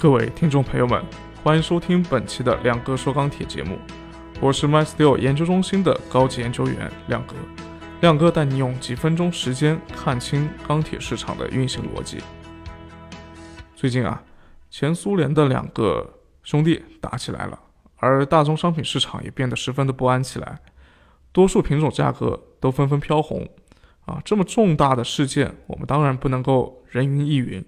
各位听众朋友们，欢迎收听本期的亮哥说钢铁节目，我是 MySteel 研究中心的高级研究员亮哥。亮哥带你用几分钟时间看清钢铁市场的运行逻辑。最近啊，前苏联的两个兄弟打起来了，而大宗商品市场也变得十分的不安起来，多数品种价格都纷纷飘红。啊，这么重大的事件，我们当然不能够人云亦云。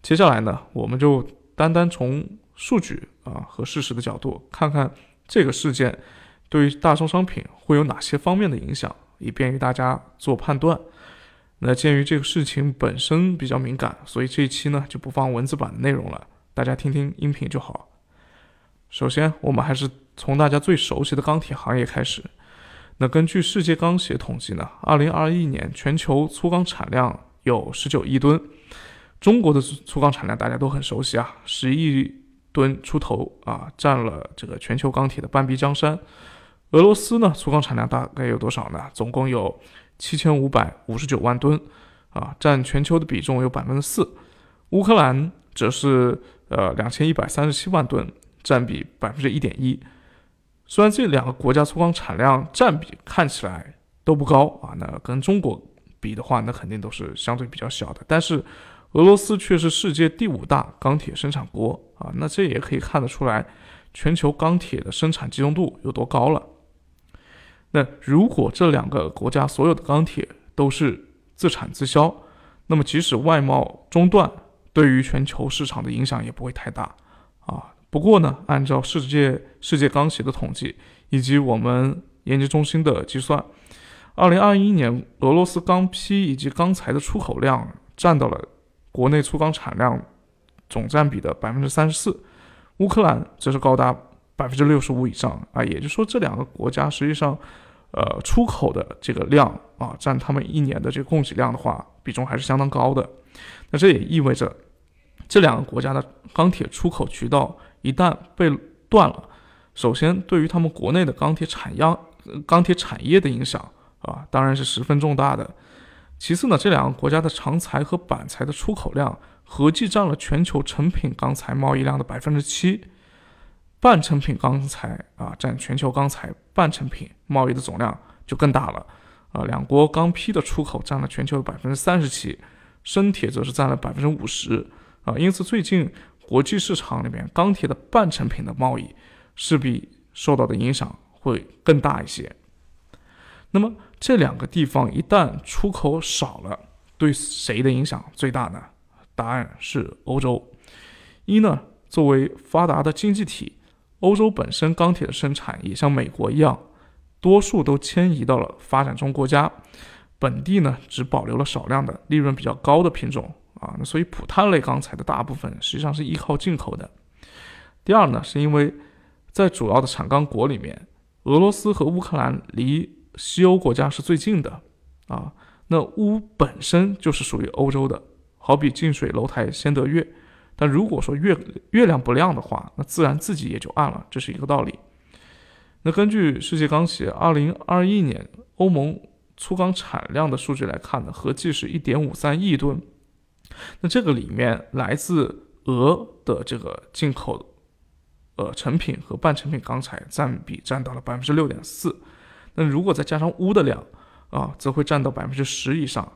接下来呢，我们就单单从数据啊和事实的角度，看看这个事件对于大宗商品会有哪些方面的影响，以便于大家做判断。那鉴于这个事情本身比较敏感，所以这一期呢就不放文字版的内容了，大家听听音频就好。首先，我们还是从大家最熟悉的钢铁行业开始。那根据世界钢协统计呢，二零二一年全球粗钢产量有十九亿吨。中国的粗钢产量大家都很熟悉啊，十亿吨出头啊，占了这个全球钢铁的半壁江山。俄罗斯呢，粗钢产量大概有多少呢？总共有七千五百五十九万吨啊，占全球的比重有百分之四。乌克兰则是呃两千一百三十七万吨，占比百分之一点一。虽然这两个国家粗钢产量占比看起来都不高啊，那跟中国比的话，那肯定都是相对比较小的，但是。俄罗斯却是世界第五大钢铁生产国啊，那这也可以看得出来，全球钢铁的生产集中度有多高了。那如果这两个国家所有的钢铁都是自产自销，那么即使外贸中断，对于全球市场的影响也不会太大啊。不过呢，按照世界世界钢协的统计以及我们研究中心的计算，二零二一年俄罗斯钢坯以及钢材的出口量占到了。国内粗钢产量总占比的百分之三十四，乌克兰则是高达百分之六十五以上啊，也就是说这两个国家实际上，呃，出口的这个量啊，占他们一年的这个供给量的话，比重还是相当高的。那这也意味着，这两个国家的钢铁出口渠道一旦被断了，首先对于他们国内的钢铁产样、钢铁产业的影响啊，当然是十分重大的。其次呢，这两个国家的长材和板材的出口量合计占了全球成品钢材贸易量的百分之七，半成品钢材啊占全球钢材半成品贸易的总量就更大了啊。两国钢坯的出口占了全球的百分之三十七，生铁则是占了百分之五十啊。因此，最近国际市场里面钢铁的半成品的贸易势必受到的影响会更大一些。那么这两个地方一旦出口少了，对谁的影响最大呢？答案是欧洲。一呢，作为发达的经济体，欧洲本身钢铁的生产也像美国一样，多数都迁移到了发展中国家，本地呢只保留了少量的利润比较高的品种啊。那所以普碳类钢材的大部分实际上是依靠进口的。第二呢，是因为在主要的产钢国里面，俄罗斯和乌克兰离西欧国家是最近的，啊，那乌本身就是属于欧洲的，好比近水楼台先得月。但如果说月月亮不亮的话，那自然自己也就暗了，这是一个道理。那根据世界钢协二零二一年欧盟粗钢产量的数据来看呢，合计是一点五三亿吨。那这个里面来自俄的这个进口，呃，成品和半成品钢材占比占到了百分之六点四。那如果再加上钨的量，啊，则会占到百分之十以上。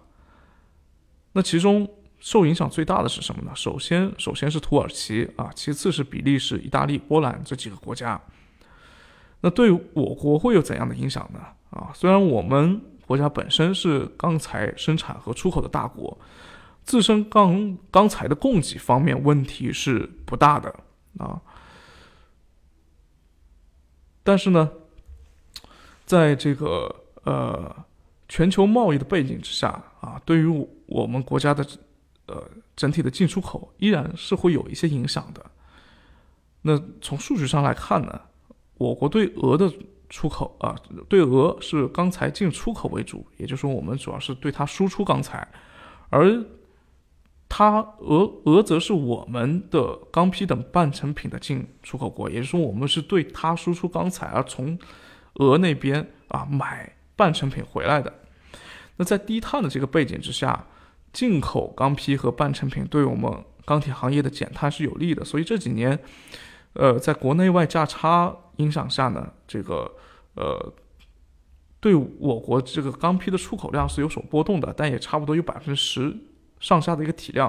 那其中受影响最大的是什么呢？首先，首先是土耳其啊，其次是比利时、意大利、波兰这几个国家。那对我国会有怎样的影响呢？啊，虽然我们国家本身是钢材生产和出口的大国，自身钢钢材的供给方面问题是不大的啊，但是呢。在这个呃全球贸易的背景之下啊，对于我们国家的呃整体的进出口依然是会有一些影响的。那从数据上来看呢，我国对俄的出口啊，对俄是钢材进出口为主，也就是说我们主要是对它输出钢材，而它俄俄则是我们的钢坯等半成品的进出口国，也就是说我们是对它输出钢材，而从俄那边啊买半成品回来的，那在低碳的这个背景之下，进口钢坯和半成品对我们钢铁行业的减碳是有利的。所以这几年，呃，在国内外价差影响下呢，这个呃，对我国这个钢坯的出口量是有所波动的，但也差不多有百分之十上下的一个体量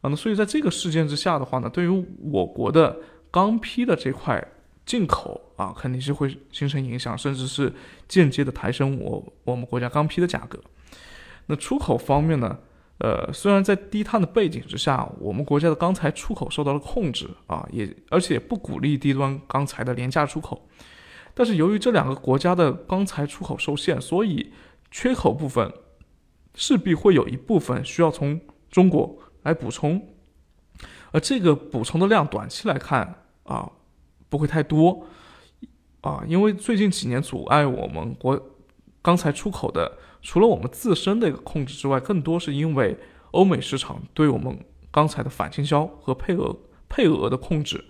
啊。那所以在这个事件之下的话呢，对于我国的钢坯的这块进口啊，肯定是会形成影响，甚至是间接的抬升我我们国家钢坯的价格。那出口方面呢？呃，虽然在低碳的背景之下，我们国家的钢材出口受到了控制啊，也而且不鼓励低端钢材的廉价出口，但是由于这两个国家的钢材出口受限，所以缺口部分势必会有一部分需要从中国来补充，而这个补充的量短期来看啊不会太多啊，因为最近几年阻碍我们国钢材出口的。除了我们自身的一个控制之外，更多是因为欧美市场对我们钢材的反倾销和配额配额的控制。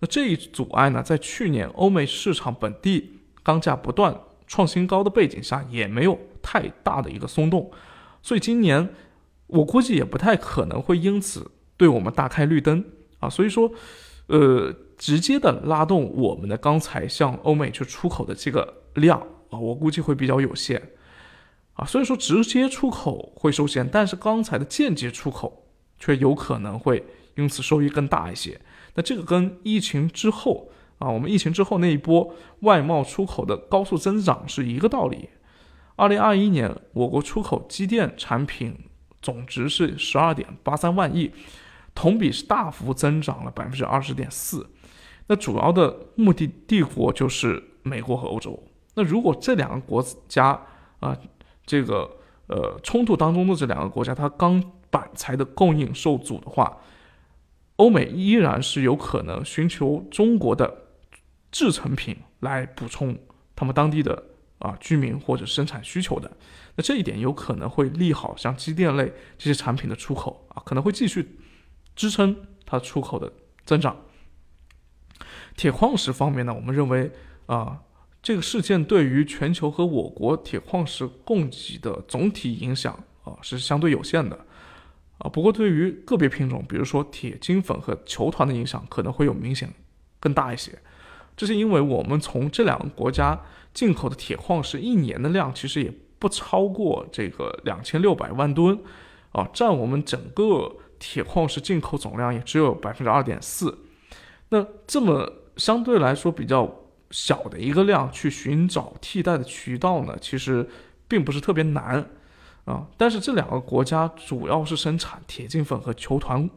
那这一阻碍呢，在去年欧美市场本地钢价不断创新高的背景下，也没有太大的一个松动。所以今年我估计也不太可能会因此对我们大开绿灯啊。所以说，呃，直接的拉动我们的钢材向欧美去出口的这个量啊，我估计会比较有限。啊，所以说直接出口会受限，但是钢材的间接出口却有可能会因此收益更大一些。那这个跟疫情之后啊，我们疫情之后那一波外贸出口的高速增长是一个道理。二零二一年我国出口机电产品总值是十二点八三万亿，同比是大幅增长了百分之二十点四。那主要的目的帝国就是美国和欧洲。那如果这两个国家啊，这个呃冲突当中的这两个国家，它钢板材的供应受阻的话，欧美依然是有可能寻求中国的制成品来补充他们当地的啊居民或者生产需求的。那这一点有可能会利好像机电类这些产品的出口啊，可能会继续支撑它出口的增长。铁矿石方面呢，我们认为啊。这个事件对于全球和我国铁矿石供给的总体影响啊是相对有限的，啊，不过对于个别品种，比如说铁金粉和球团的影响可能会有明显更大一些。这是因为我们从这两个国家进口的铁矿石一年的量其实也不超过这个两千六百万吨，啊，占我们整个铁矿石进口总量也只有百分之二点四。那这么相对来说比较。小的一个量去寻找替代的渠道呢，其实并不是特别难啊。但是这两个国家主要是生产铁金粉和球团，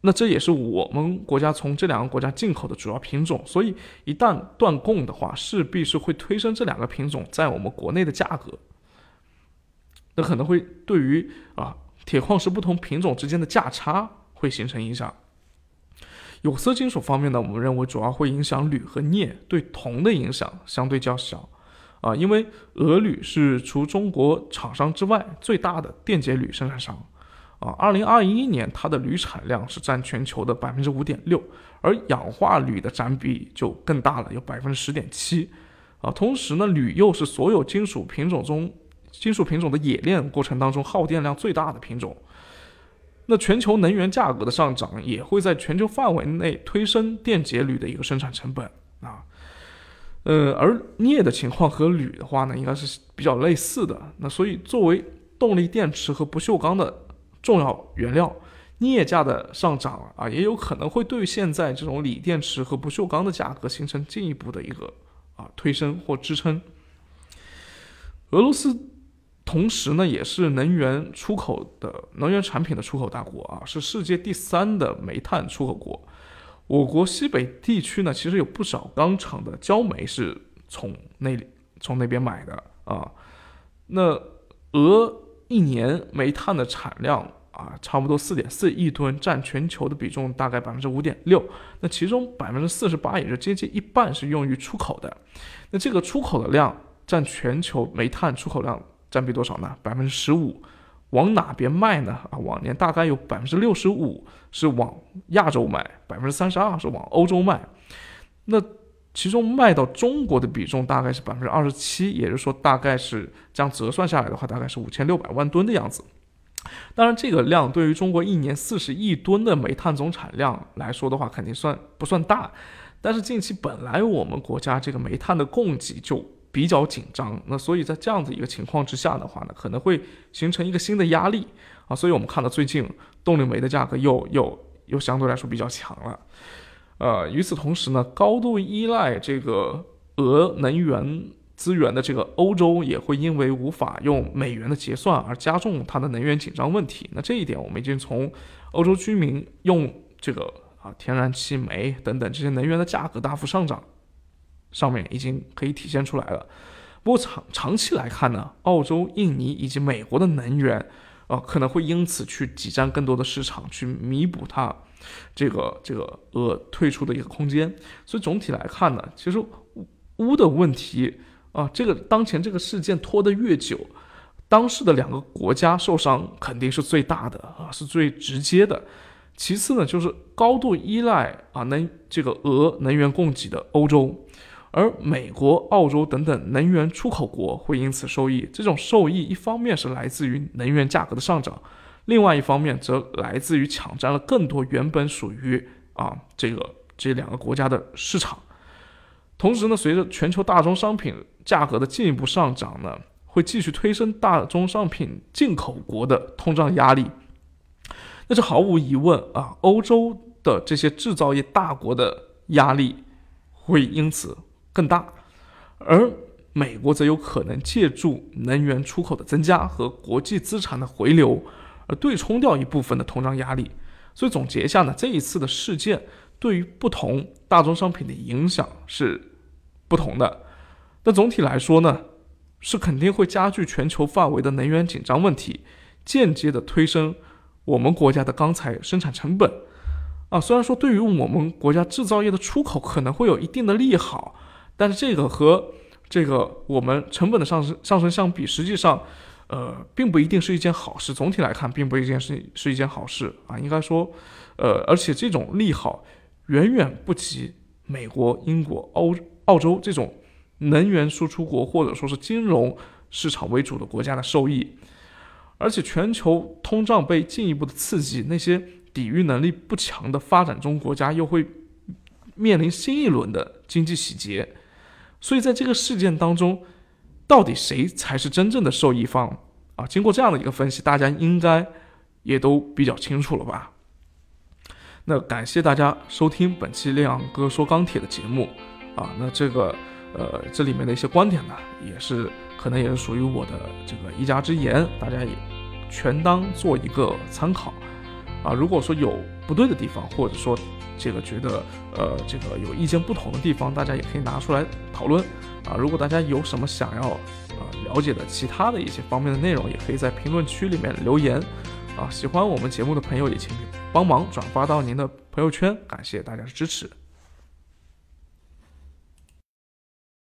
那这也是我们国家从这两个国家进口的主要品种。所以一旦断供的话，势必是会推升这两个品种在我们国内的价格，那可能会对于啊铁矿石不同品种之间的价差会形成影响。有色金属方面呢，我们认为主要会影响铝和镍，对铜的影响相对较小，啊，因为俄铝是除中国厂商之外最大的电解铝生产商，啊，二零二一年它的铝产量是占全球的百分之五点六，而氧化铝的占比就更大了，有百分之十点七，啊，同时呢，铝又是所有金属品种中金属品种的冶炼过程当中耗电量最大的品种。那全球能源价格的上涨也会在全球范围内推升电解铝的一个生产成本啊，呃，而镍的情况和铝的话呢，应该是比较类似的。那所以作为动力电池和不锈钢的重要原料，镍价的上涨啊，也有可能会对现在这种锂电池和不锈钢的价格形成进一步的一个啊推升或支撑。俄罗斯。同时呢，也是能源出口的能源产品的出口大国啊，是世界第三的煤炭出口国。我国西北地区呢，其实有不少钢厂的焦煤是从那里从那边买的啊。那俄一年煤炭的产量啊，差不多四点四亿吨，占全球的比重大概百分之五点六。那其中百分之四十八，也是接近一半是用于出口的。那这个出口的量占全球煤炭出口量。占比多少呢？百分之十五，往哪边卖呢？啊，往年大概有百分之六十五是往亚洲卖，百分之三十二是往欧洲卖。那其中卖到中国的比重大概是百分之二十七，也就是说，大概是这样折算下来的话，大概是五千六百万吨的样子。当然，这个量对于中国一年四十亿吨的煤炭总产量来说的话，肯定算不算大。但是近期本来我们国家这个煤炭的供给就比较紧张，那所以在这样的一个情况之下的话呢，可能会形成一个新的压力啊。所以我们看到最近动力煤的价格又又又相对来说比较强了。呃，与此同时呢，高度依赖这个俄能源资源的这个欧洲也会因为无法用美元的结算而加重它的能源紧张问题。那这一点我们已经从欧洲居民用这个。啊，天然气、煤等等这些能源的价格大幅上涨，上面已经可以体现出来了。不过长长期来看呢，澳洲、印尼以及美国的能源，啊，可能会因此去挤占更多的市场，去弥补它这个这个呃退出的一个空间。所以总体来看呢，其实乌的问题啊，这个当前这个事件拖得越久，当事的两个国家受伤肯定是最大的啊，是最直接的。其次呢，就是高度依赖啊能这个俄能源供给的欧洲，而美国、澳洲等等能源出口国会因此受益。这种受益一方面是来自于能源价格的上涨，另外一方面则来自于抢占了更多原本属于啊这个这两个国家的市场。同时呢，随着全球大宗商品价格的进一步上涨呢，会继续推升大宗商品进口国的通胀压力。那是毫无疑问啊，欧洲的这些制造业大国的压力会因此更大，而美国则有可能借助能源出口的增加和国际资产的回流，而对冲掉一部分的通胀压力。所以总结一下呢，这一次的事件对于不同大宗商品的影响是不同的。但总体来说呢，是肯定会加剧全球范围的能源紧张问题，间接的推升。我们国家的钢材生产成本，啊，虽然说对于我们国家制造业的出口可能会有一定的利好，但是这个和这个我们成本的上升上升相比，实际上，呃，并不一定是一件好事。总体来看，并不一件是是一件好事啊。应该说，呃，而且这种利好远远不及美国、英国、欧澳洲这种能源输出国或者说是金融市场为主的国家的受益。而且全球通胀被进一步的刺激，那些抵御能力不强的发展中国家又会面临新一轮的经济洗劫。所以在这个事件当中，到底谁才是真正的受益方啊？经过这样的一个分析，大家应该也都比较清楚了吧？那感谢大家收听本期亮哥说钢铁的节目啊。那这个呃，这里面的一些观点呢，也是。可能也是属于我的这个一家之言，大家也全当做一个参考啊。如果说有不对的地方，或者说这个觉得呃这个有意见不同的地方，大家也可以拿出来讨论啊。如果大家有什么想要呃了解的其他的一些方面的内容，也可以在评论区里面留言啊。喜欢我们节目的朋友也请帮忙转发到您的朋友圈，感谢大家的支持。